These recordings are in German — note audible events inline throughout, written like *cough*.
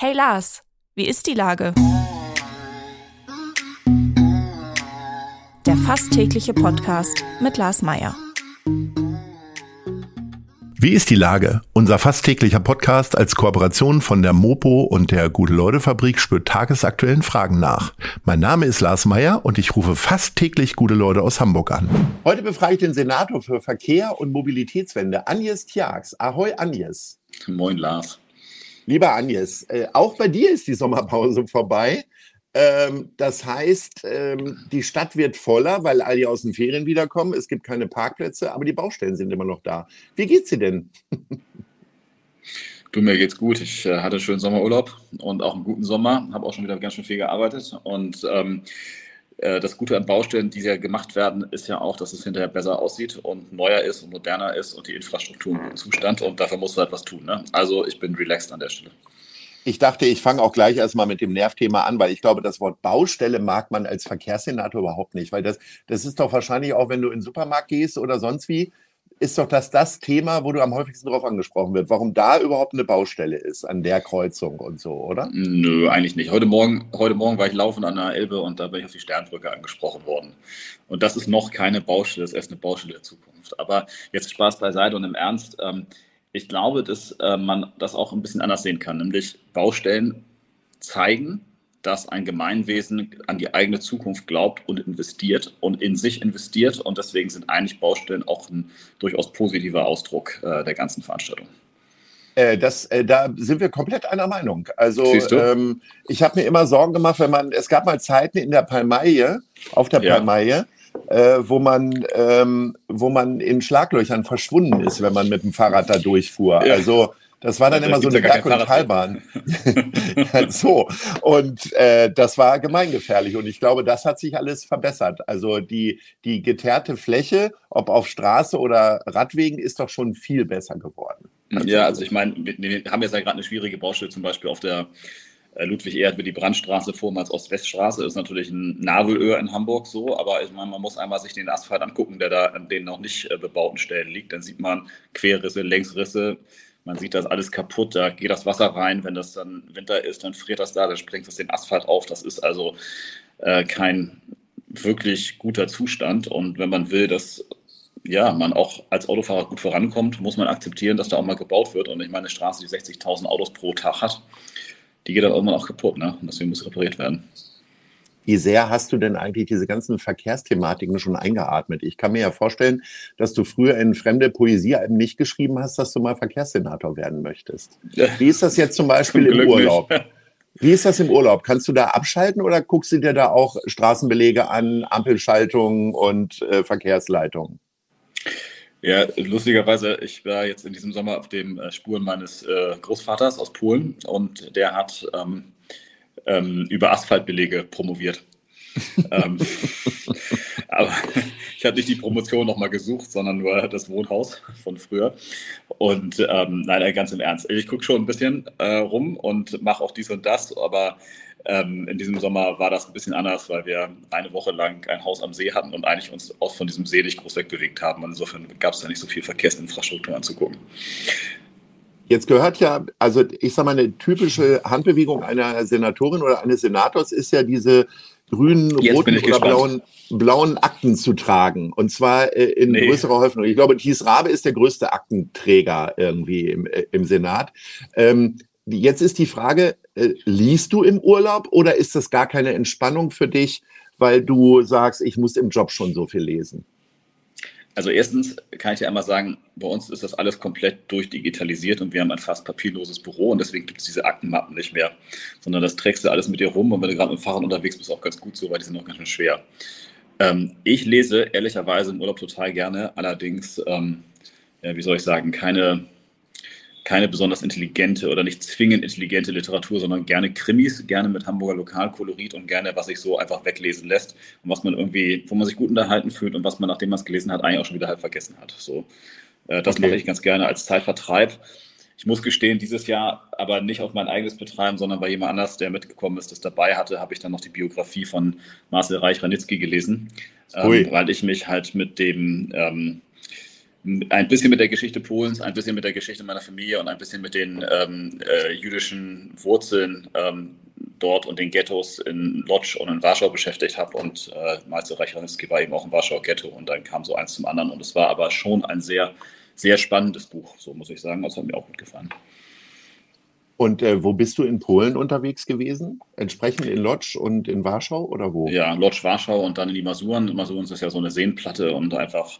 Hey Lars, wie ist die Lage? Der fast tägliche Podcast mit Lars Meier. Wie ist die Lage? Unser fast täglicher Podcast als Kooperation von der Mopo und der Gute-Leute-Fabrik spürt tagesaktuellen Fragen nach. Mein Name ist Lars Meier und ich rufe fast täglich gute Leute aus Hamburg an. Heute befrage ich den Senator für Verkehr und Mobilitätswende, Agnes Tjax. Ahoi, Agnes. Moin, Lars. Lieber Agnes, äh, auch bei dir ist die Sommerpause vorbei. Ähm, das heißt, ähm, die Stadt wird voller, weil all die aus den Ferien wiederkommen. Es gibt keine Parkplätze, aber die Baustellen sind immer noch da. Wie geht's dir denn? *laughs* Du, mir geht's gut. Ich äh, hatte schönen Sommerurlaub und auch einen guten Sommer. Habe auch schon wieder ganz schön viel gearbeitet. Und ähm, äh, das Gute an Baustellen, die ja gemacht werden, ist ja auch, dass es hinterher besser aussieht und neuer ist und moderner ist und die Infrastruktur im Zustand. Und dafür musst du halt was tun. Ne? Also ich bin relaxed an der Stelle. Ich dachte, ich fange auch gleich erstmal mit dem Nervthema an, weil ich glaube, das Wort Baustelle mag man als Verkehrssenator überhaupt nicht, weil das, das ist doch wahrscheinlich auch, wenn du in den Supermarkt gehst oder sonst wie, ist doch das das Thema, wo du am häufigsten darauf angesprochen wird, warum da überhaupt eine Baustelle ist an der Kreuzung und so, oder? Nö, eigentlich nicht. Heute Morgen, heute Morgen war ich laufend an der Elbe und da bin ich auf die Sternbrücke angesprochen worden. Und das ist noch keine Baustelle, das ist erst eine Baustelle der Zukunft. Aber jetzt Spaß beiseite und im Ernst. Ähm, ich glaube, dass äh, man das auch ein bisschen anders sehen kann, nämlich Baustellen zeigen, dass ein Gemeinwesen an die eigene Zukunft glaubt und investiert und in sich investiert. Und deswegen sind eigentlich Baustellen auch ein durchaus positiver Ausdruck äh, der ganzen Veranstaltung. Äh, das, äh, da sind wir komplett einer Meinung. Also ähm, ich habe mir immer Sorgen gemacht, wenn man, es gab mal Zeiten in der Palmaille, auf der Palmaille, ja äh, wo, man, ähm, wo man in Schlaglöchern verschwunden ist, wenn man mit dem Fahrrad da durchfuhr. Ja. Also das war dann immer so eine Berg- und Talbahn. *laughs* so. Und äh, das war gemeingefährlich. Und ich glaube, das hat sich alles verbessert. Also die, die geteerte Fläche, ob auf Straße oder Radwegen, ist doch schon viel besser geworden. Ja, also ich meine, wir haben jetzt ja gerade eine schwierige Baustelle, zum Beispiel auf der äh, Ludwig Ehrt wird die Brandstraße vormals Ost-West-Straße, ist natürlich ein Nadelöhr in Hamburg so, aber ich meine, man muss einmal sich den Asphalt angucken, der da an den noch nicht äh, bebauten Stellen liegt. Dann sieht man Querrisse, Längsrisse, man sieht das alles kaputt, da geht das Wasser rein, wenn das dann Winter ist, dann friert das da, dann sprengt das den Asphalt auf. Das ist also äh, kein wirklich guter Zustand. Und wenn man will, dass ja, man auch als Autofahrer gut vorankommt, muss man akzeptieren, dass da auch mal gebaut wird. Und ich meine, eine Straße, die 60.000 Autos pro Tag hat, die geht dann irgendwann auch kaputt, ne? Und deswegen muss repariert werden. Wie sehr hast du denn eigentlich diese ganzen Verkehrsthematiken schon eingeatmet? Ich kann mir ja vorstellen, dass du früher in fremde Poesiealben nicht geschrieben hast, dass du mal Verkehrssenator werden möchtest. Wie ist das jetzt zum Beispiel zum im Urlaub? Nicht. Wie ist das im Urlaub? Kannst du da abschalten oder guckst du dir da auch Straßenbelege an, Ampelschaltungen und äh, Verkehrsleitungen? Ja, lustigerweise, ich war jetzt in diesem Sommer auf den äh, Spuren meines äh, Großvaters aus Polen und der hat ähm, ähm, über Asphaltbelege promoviert. *laughs* ähm, aber ich habe nicht die Promotion nochmal gesucht, sondern nur das Wohnhaus von früher. Und ähm, nein, ganz im Ernst. Ich gucke schon ein bisschen äh, rum und mache auch dies und das, aber ähm, in diesem Sommer war das ein bisschen anders, weil wir eine Woche lang ein Haus am See hatten und eigentlich uns auch von diesem See nicht groß wegbewegt haben. Und insofern gab es da nicht so viel Verkehrsinfrastruktur anzugucken. Jetzt gehört ja, also ich sage mal, eine typische Handbewegung einer Senatorin oder eines Senators ist ja diese grünen, roten oder blauen, blauen Akten zu tragen. Und zwar äh, in nee. größerer Häufung. Ich glaube, Thies Rabe ist der größte Aktenträger irgendwie im, äh, im Senat. Ähm, jetzt ist die Frage, äh, liest du im Urlaub oder ist das gar keine Entspannung für dich, weil du sagst, ich muss im Job schon so viel lesen? Also erstens kann ich dir einmal sagen, bei uns ist das alles komplett durchdigitalisiert und wir haben ein fast papierloses Büro und deswegen gibt es diese Aktenmappen nicht mehr, sondern das trägst du alles mit dir rum und wenn du gerade mit dem Fahrrad unterwegs bist, auch ganz gut so, weil die sind auch ganz schön schwer. Ähm, ich lese ehrlicherweise im Urlaub total gerne, allerdings, ähm, ja, wie soll ich sagen, keine keine besonders intelligente oder nicht zwingend intelligente Literatur, sondern gerne Krimis, gerne mit Hamburger Lokalkolorit und gerne, was sich so einfach weglesen lässt und was man irgendwie, wo man sich gut unterhalten fühlt und was man, nachdem man es gelesen hat, eigentlich auch schon wieder halb vergessen hat. So, äh, das okay. mache ich ganz gerne als Zeitvertreib. Ich muss gestehen, dieses Jahr aber nicht auf mein eigenes Betreiben, sondern bei jemand anders, der mitgekommen ist, das dabei hatte, habe ich dann noch die Biografie von Marcel Reich-Ranitzky gelesen, ähm, weil ich mich halt mit dem ähm, ein bisschen mit der Geschichte Polens, ein bisschen mit der Geschichte meiner Familie und ein bisschen mit den ähm, äh, jüdischen Wurzeln ähm, dort und den Ghettos in Lodz und in Warschau beschäftigt habe. Und äh, Malze Reicharowski war eben auch im Warschauer Ghetto und dann kam so eins zum anderen. Und es war aber schon ein sehr, sehr spannendes Buch, so muss ich sagen. Das hat mir auch gut gefallen. Und äh, wo bist du in Polen unterwegs gewesen? Entsprechend in Lodz und in Warschau oder wo? Ja, Lodz, Warschau und dann in die Masuren. Masuren ist ja so eine Seenplatte und einfach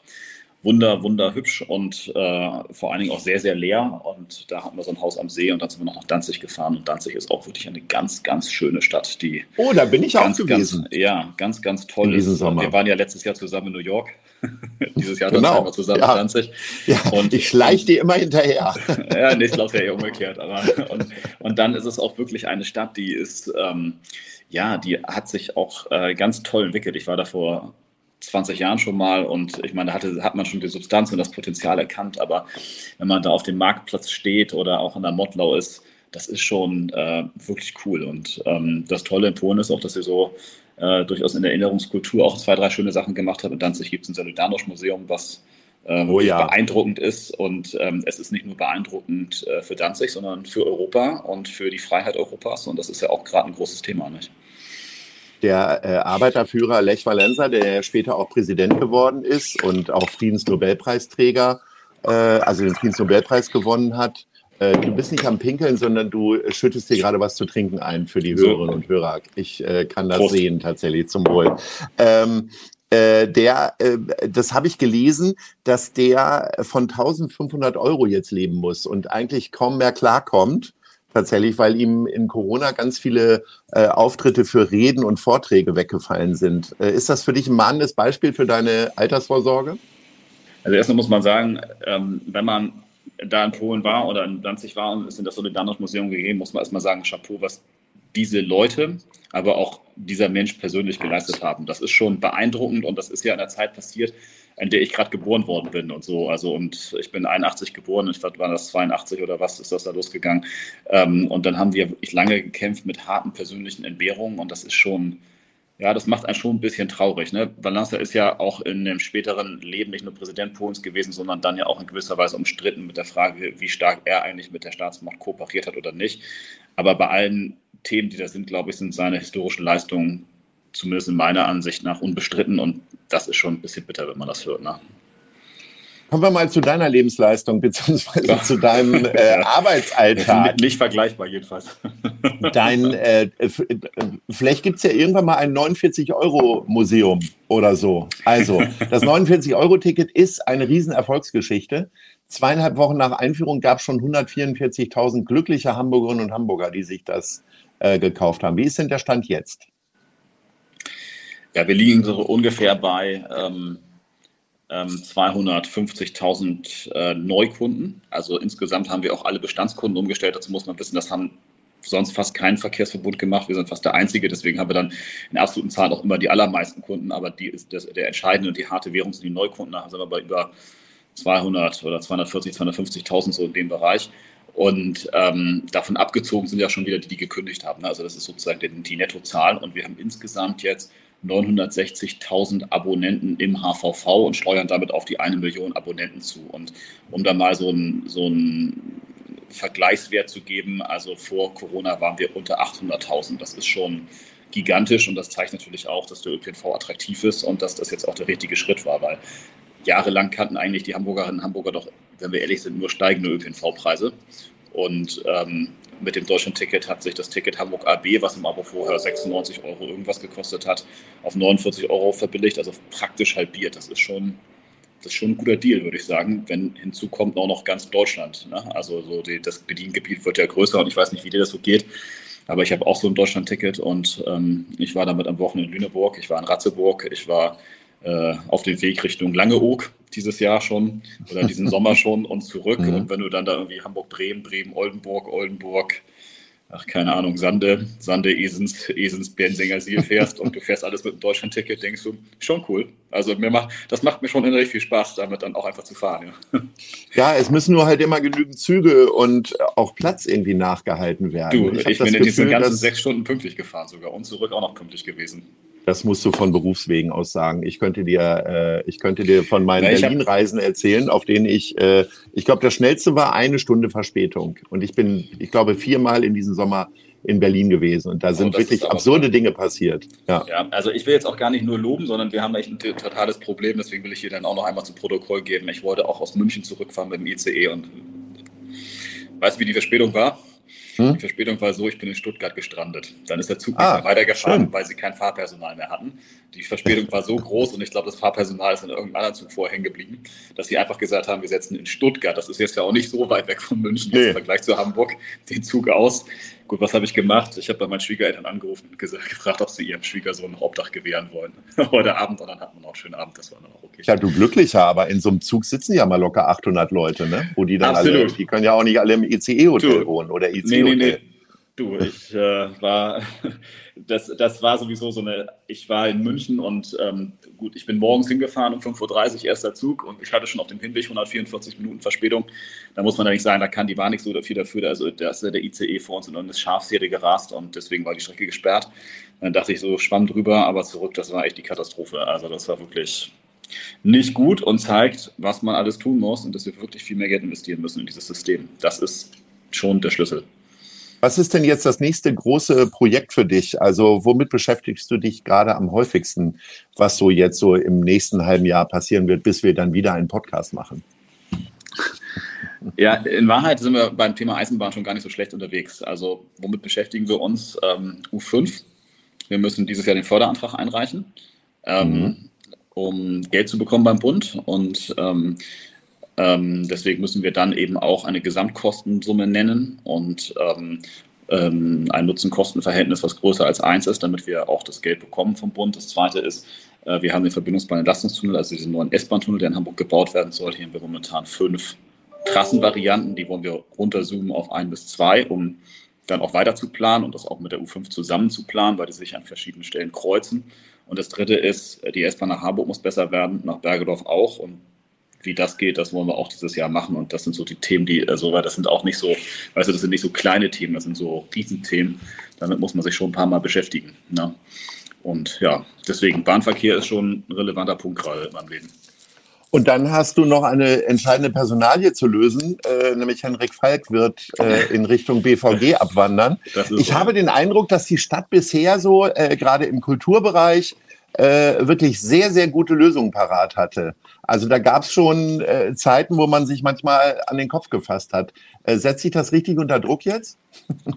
wunder, wunderhübsch und äh, vor allen Dingen auch sehr, sehr leer. Und da hatten wir so ein Haus am See und dann sind wir noch nach Danzig gefahren. Und Danzig ist auch wirklich eine ganz, ganz schöne Stadt. Die oh, da bin ich ganz, auch gewesen. Ganz, ja, ganz, ganz toll. In Sommer. Wir waren ja letztes Jahr zusammen in New York. *laughs* Dieses Jahr genau. dann zusammen ja. in Danzig. Ja, und ich schleiche dir immer hinterher. *laughs* ja, nee, ich glaube ja eher umgekehrt. Aber, *laughs* und, und dann ist es auch wirklich eine Stadt, die ist, ähm, ja, die hat sich auch äh, ganz toll entwickelt. Ich war da vor 20 Jahren schon mal und ich meine, da hatte, hat man schon die Substanz und das Potenzial erkannt, aber wenn man da auf dem Marktplatz steht oder auch in der Mottlau ist, das ist schon äh, wirklich cool. Und ähm, das Tolle in Polen ist auch, dass sie so äh, durchaus in der Erinnerungskultur auch zwei, drei schöne Sachen gemacht haben. In Danzig gibt es ein Solidarność-Museum, was äh, oh, ja. beeindruckend ist. Und ähm, es ist nicht nur beeindruckend äh, für Danzig, sondern für Europa und für die Freiheit Europas. Und das ist ja auch gerade ein großes Thema, nicht? Der äh, Arbeiterführer Lech Walesa, der später auch Präsident geworden ist und auch Friedensnobelpreisträger, äh, also den Friedensnobelpreis gewonnen hat. Äh, du bist nicht am Pinkeln, sondern du schüttest dir gerade was zu trinken ein für die Hörerinnen und Hörer. Ich äh, kann das Prost. sehen tatsächlich zum Wohl. Ähm, äh, der, äh, das habe ich gelesen, dass der von 1500 Euro jetzt leben muss und eigentlich kaum mehr klarkommt tatsächlich, weil ihm in Corona ganz viele äh, Auftritte für Reden und Vorträge weggefallen sind. Äh, ist das für dich ein mahnendes Beispiel für deine Altersvorsorge? Also erstmal muss man sagen, ähm, wenn man da in Polen war oder in Danzig war und es in das Solidarność-Museum gegeben, muss man erstmal sagen, Chapeau, was diese Leute, aber auch dieser Mensch persönlich geleistet haben. Das ist schon beeindruckend und das ist ja in der Zeit passiert, in der ich gerade geboren worden bin und so. Also und ich bin 81 geboren, ich war das 82 oder was ist das da losgegangen. Ähm, und dann haben wir wirklich lange gekämpft mit harten persönlichen Entbehrungen und das ist schon, ja, das macht einen schon ein bisschen traurig. Ne? Valenza ist ja auch in dem späteren Leben nicht nur Präsident Polens gewesen, sondern dann ja auch in gewisser Weise umstritten mit der Frage, wie stark er eigentlich mit der Staatsmacht kooperiert hat oder nicht. Aber bei allen Themen, die da sind, glaube ich, sind seine historischen Leistungen zumindest in meiner Ansicht nach unbestritten und das ist schon ein bisschen bitter, wenn man das hört. Ne? Kommen wir mal zu deiner Lebensleistung beziehungsweise ja. zu deinem *laughs* äh, Arbeitsalltag. Nicht vergleichbar jedenfalls. *laughs* Dein, äh, vielleicht gibt es ja irgendwann mal ein 49-Euro-Museum oder so. Also, das 49-Euro-Ticket ist eine Riesenerfolgsgeschichte. Zweieinhalb Wochen nach Einführung gab es schon 144.000 glückliche Hamburgerinnen und Hamburger, die sich das äh, gekauft haben. Wie ist denn der Stand jetzt? Ja, wir liegen so ungefähr bei ähm, ähm, 250.000 äh, Neukunden. Also insgesamt haben wir auch alle Bestandskunden umgestellt. Dazu muss man wissen, das haben sonst fast keinen Verkehrsverbund gemacht. Wir sind fast der Einzige, deswegen haben wir dann in absoluten Zahlen auch immer die allermeisten Kunden, aber die ist das, der entscheidende und die harte Währung sind die Neukunden. Da sind wir bei über 200 oder 240, 250.000 so in dem Bereich. Und ähm, davon abgezogen sind ja schon wieder die, die gekündigt haben. Also das ist sozusagen die, die Nettozahl. Und wir haben insgesamt jetzt 960.000 Abonnenten im HVV und steuern damit auf die eine Million Abonnenten zu. Und um da mal so einen so Vergleichswert zu geben, also vor Corona waren wir unter 800.000. Das ist schon gigantisch und das zeigt natürlich auch, dass der ÖPNV attraktiv ist und dass das jetzt auch der richtige Schritt war, weil jahrelang kannten eigentlich die Hamburgerinnen und Hamburger doch, wenn wir ehrlich sind, nur steigende ÖPNV-Preise. Und ähm, mit dem Deutschland-Ticket hat sich das Ticket Hamburg AB, was im Abo vorher 96 Euro irgendwas gekostet hat, auf 49 Euro verbilligt, also praktisch halbiert. Das ist schon, das ist schon ein guter Deal, würde ich sagen, wenn hinzu kommt auch noch ganz Deutschland. Ne? Also so die, das Bediengebiet wird ja größer und ich weiß nicht, wie dir das so geht. Aber ich habe auch so ein Deutschland-Ticket und ähm, ich war damit am Wochenende in Lüneburg, ich war in Ratzeburg, ich war äh, auf dem Weg Richtung Langeoog dieses Jahr schon oder diesen *laughs* Sommer schon und zurück. Mhm. Und wenn du dann da irgendwie Hamburg-Bremen, Bremen-Oldenburg, Oldenburg, ach keine Ahnung, Sande, Sande, Esens, Esens, Bensinger Siel fährst und du fährst alles mit einem Deutschland-Ticket, denkst du, schon cool. Also mir macht, das macht mir schon innerlich viel Spaß, damit dann auch einfach zu fahren. Ja. ja, es müssen nur halt immer genügend Züge und auch Platz irgendwie nachgehalten werden. Du, ich, ich bin in diesen ganzen sechs Stunden pünktlich gefahren sogar und zurück auch noch pünktlich gewesen. Das musst du von Berufswegen aus sagen. Ich könnte dir, äh, ich könnte dir von meinen ja, Berlin-Reisen erzählen, auf denen ich, äh, ich glaube, das schnellste war eine Stunde Verspätung. Und ich bin, ich glaube, viermal in diesem Sommer in Berlin gewesen. Und da sind oh, wirklich absurde Dinge passiert. Ja. ja, also ich will jetzt auch gar nicht nur loben, sondern wir haben echt ein totales Problem. Deswegen will ich hier dann auch noch einmal zum Protokoll geben. Ich wollte auch aus München zurückfahren mit dem ICE und weißt du, wie die Verspätung war? Hm? Die Verspätung war so, ich bin in Stuttgart gestrandet. Dann ist der Zug ah, nicht mehr weitergefahren, schön. weil sie kein Fahrpersonal mehr hatten. Die Verspätung war so groß und ich glaube, das Fahrpersonal ist in irgendeinem anderen Zug vorher hängen geblieben, dass sie einfach gesagt haben, wir setzen in Stuttgart, das ist jetzt ja auch nicht so weit weg von München nee. im Vergleich zu Hamburg, den Zug aus. Gut, was habe ich gemacht? Ich habe bei meinen Schwiegereltern angerufen und *laughs* gefragt, ob sie ihrem Schwiegersohn ein Hauptdach gewähren wollen. *laughs* Heute Abend und dann hat man auch einen schönen Abend, das war dann auch okay. Ja, du glücklicher, aber in so einem Zug sitzen ja mal locker 800 Leute, ne? Wo die dann Absolut. alle, die können ja auch nicht alle im ICE-Hotel wohnen oder ICE-Hotel. Nee, nee, nee. Du, ich äh, war, *laughs* das, das war sowieso so eine, ich war in München und ähm, gut, ich bin morgens hingefahren um 5.30 Uhr erster Zug und ich hatte schon auf dem Hinweg 144 Minuten Verspätung. Da muss man ja nicht sagen, da kann die war nicht so viel dafür, also da ist der ICE vor uns in eine Schafserie gerast und deswegen war die Strecke gesperrt. Dann dachte ich so, schwamm drüber, aber zurück, das war echt die Katastrophe. Also das war wirklich nicht gut und zeigt, was man alles tun muss und dass wir wirklich viel mehr Geld investieren müssen in dieses System. Das ist schon der Schlüssel. Was ist denn jetzt das nächste große Projekt für dich? Also womit beschäftigst du dich gerade am häufigsten, was so jetzt so im nächsten halben Jahr passieren wird, bis wir dann wieder einen Podcast machen? Ja, in Wahrheit sind wir beim Thema Eisenbahn schon gar nicht so schlecht unterwegs. Also womit beschäftigen wir uns? Ähm, U5. Wir müssen dieses Jahr den Förderantrag einreichen, ähm, mhm. um Geld zu bekommen beim Bund. Und ähm, deswegen müssen wir dann eben auch eine Gesamtkostensumme nennen und ähm, ähm, ein Nutzen-Kosten-Verhältnis, was größer als eins ist, damit wir auch das Geld bekommen vom Bund. Das zweite ist, äh, wir haben den Verbindungsbahn-Entlastungstunnel, also diesen neuen S-Bahn-Tunnel, der in Hamburg gebaut werden soll. Hier haben wir momentan fünf Trassenvarianten, die wollen wir runterzoomen auf ein bis zwei, um dann auch weiter zu planen und das auch mit der U5 zusammen zu planen, weil die sich an verschiedenen Stellen kreuzen. Und das dritte ist, die S-Bahn nach Harburg muss besser werden, nach Bergedorf auch. Und wie das geht, das wollen wir auch dieses Jahr machen. Und das sind so die Themen, die, also, weil das sind auch nicht so, weißt du, das sind nicht so kleine Themen, das sind so Riesenthemen. Damit muss man sich schon ein paar Mal beschäftigen. Ne? Und ja, deswegen, Bahnverkehr ist schon ein relevanter Punkt gerade in meinem Leben. Und dann hast du noch eine entscheidende Personalie zu lösen, äh, nämlich Henrik Falk wird äh, in Richtung BVG abwandern. Ich so. habe den Eindruck, dass die Stadt bisher so äh, gerade im Kulturbereich äh, wirklich sehr, sehr gute Lösungen parat hatte. Also da gab es schon äh, Zeiten, wo man sich manchmal an den Kopf gefasst hat. Äh, setzt sich das richtig unter Druck jetzt? *laughs*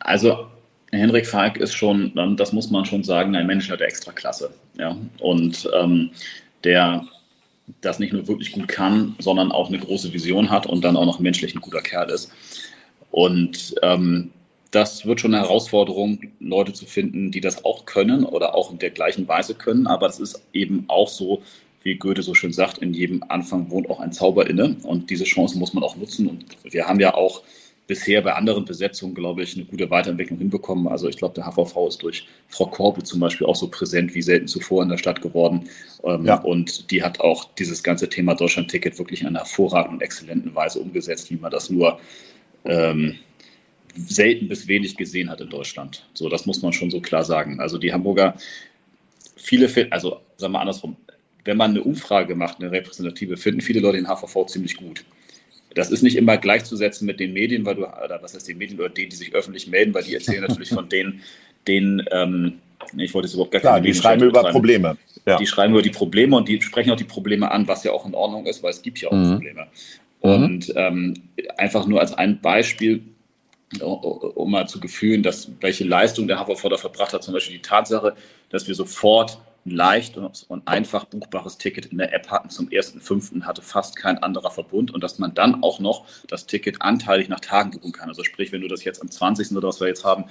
also Henrik Falk ist schon, das muss man schon sagen, ein Mensch der Extraklasse. Ja? Und ähm, der das nicht nur wirklich gut kann, sondern auch eine große Vision hat und dann auch noch menschlich ein guter Kerl ist. Und ähm, das wird schon eine Herausforderung, Leute zu finden, die das auch können oder auch in der gleichen Weise können. Aber es ist eben auch so, wie Goethe so schön sagt, in jedem Anfang wohnt auch ein Zauber inne. Und diese Chance muss man auch nutzen. Und wir haben ja auch bisher bei anderen Besetzungen, glaube ich, eine gute Weiterentwicklung hinbekommen. Also ich glaube, der HVV ist durch Frau Korbe zum Beispiel auch so präsent wie selten zuvor in der Stadt geworden. Ähm, ja. Und die hat auch dieses ganze Thema Deutschland-Ticket wirklich in einer hervorragenden, exzellenten Weise umgesetzt, wie man das nur ähm, selten bis wenig gesehen hat in Deutschland. So, das muss man schon so klar sagen. Also die Hamburger, viele, also sagen wir andersrum, wenn man eine Umfrage macht, eine repräsentative, finden viele Leute den HVV ziemlich gut. Das ist nicht immer gleichzusetzen mit den Medien, weil du, oder was heißt die Medien oder denen, die sich öffentlich melden, weil die erzählen *laughs* natürlich von denen, denen, ähm, ich wollte es überhaupt gar Klar, die schreiben über Probleme. Ja. Die schreiben über die Probleme und die sprechen auch die Probleme an, was ja auch in Ordnung ist, weil es gibt ja auch mhm. Probleme. Und ähm, einfach nur als ein Beispiel, um mal zu gefühlen, dass welche Leistung der da verbracht hat, zum Beispiel die Tatsache, dass wir sofort ein leicht und einfach buchbares Ticket in der App hatten zum 1.5. hatte fast kein anderer Verbund und dass man dann auch noch das Ticket anteilig nach Tagen buchen kann. Also sprich, wenn du das jetzt am 20. oder was wir jetzt haben,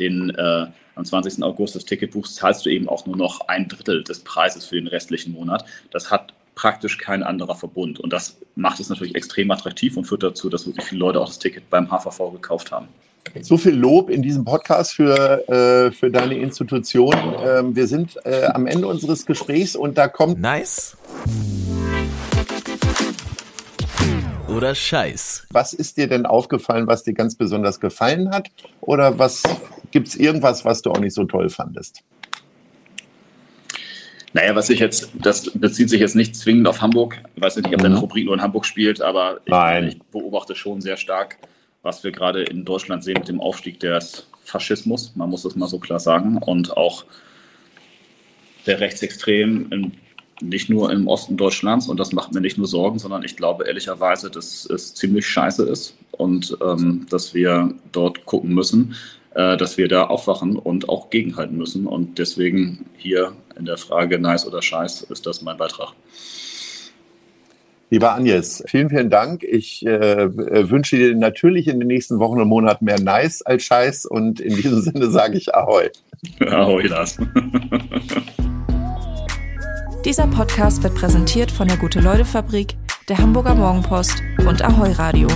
den äh, am 20. August das Ticket buchst, zahlst du eben auch nur noch ein Drittel des Preises für den restlichen Monat. Das hat praktisch kein anderer Verbund. Und das macht es natürlich extrem attraktiv und führt dazu, dass wirklich viele Leute auch das Ticket beim HVV gekauft haben. So viel Lob in diesem Podcast für, äh, für deine Institution. Ähm, wir sind äh, am Ende unseres Gesprächs und da kommt. Nice. Oder Scheiß. Was ist dir denn aufgefallen, was dir ganz besonders gefallen hat? Oder was gibt es irgendwas, was du auch nicht so toll fandest? Naja, was ich jetzt, das bezieht sich jetzt nicht zwingend auf Hamburg. Ich weiß nicht, ob mhm. deine Rubrik nur in Hamburg spielt, aber ich, ich, beobachte schon sehr stark, was wir gerade in Deutschland sehen mit dem Aufstieg des Faschismus. Man muss das mal so klar sagen. Und auch der Rechtsextrem in, nicht nur im Osten Deutschlands. Und das macht mir nicht nur Sorgen, sondern ich glaube ehrlicherweise, dass es ziemlich scheiße ist und ähm, dass wir dort gucken müssen, dass wir da aufwachen und auch gegenhalten müssen. Und deswegen hier in der Frage nice oder scheiß ist das mein Beitrag. Lieber Agnes, vielen, vielen Dank. Ich äh, wünsche dir natürlich in den nächsten Wochen und Monaten mehr Nice als Scheiß und in diesem *laughs* Sinne sage ich Ahoi. Ahoi, Lars. *laughs* Dieser Podcast wird präsentiert von der Gute-Leute-Fabrik, der Hamburger Morgenpost und Ahoi Radio.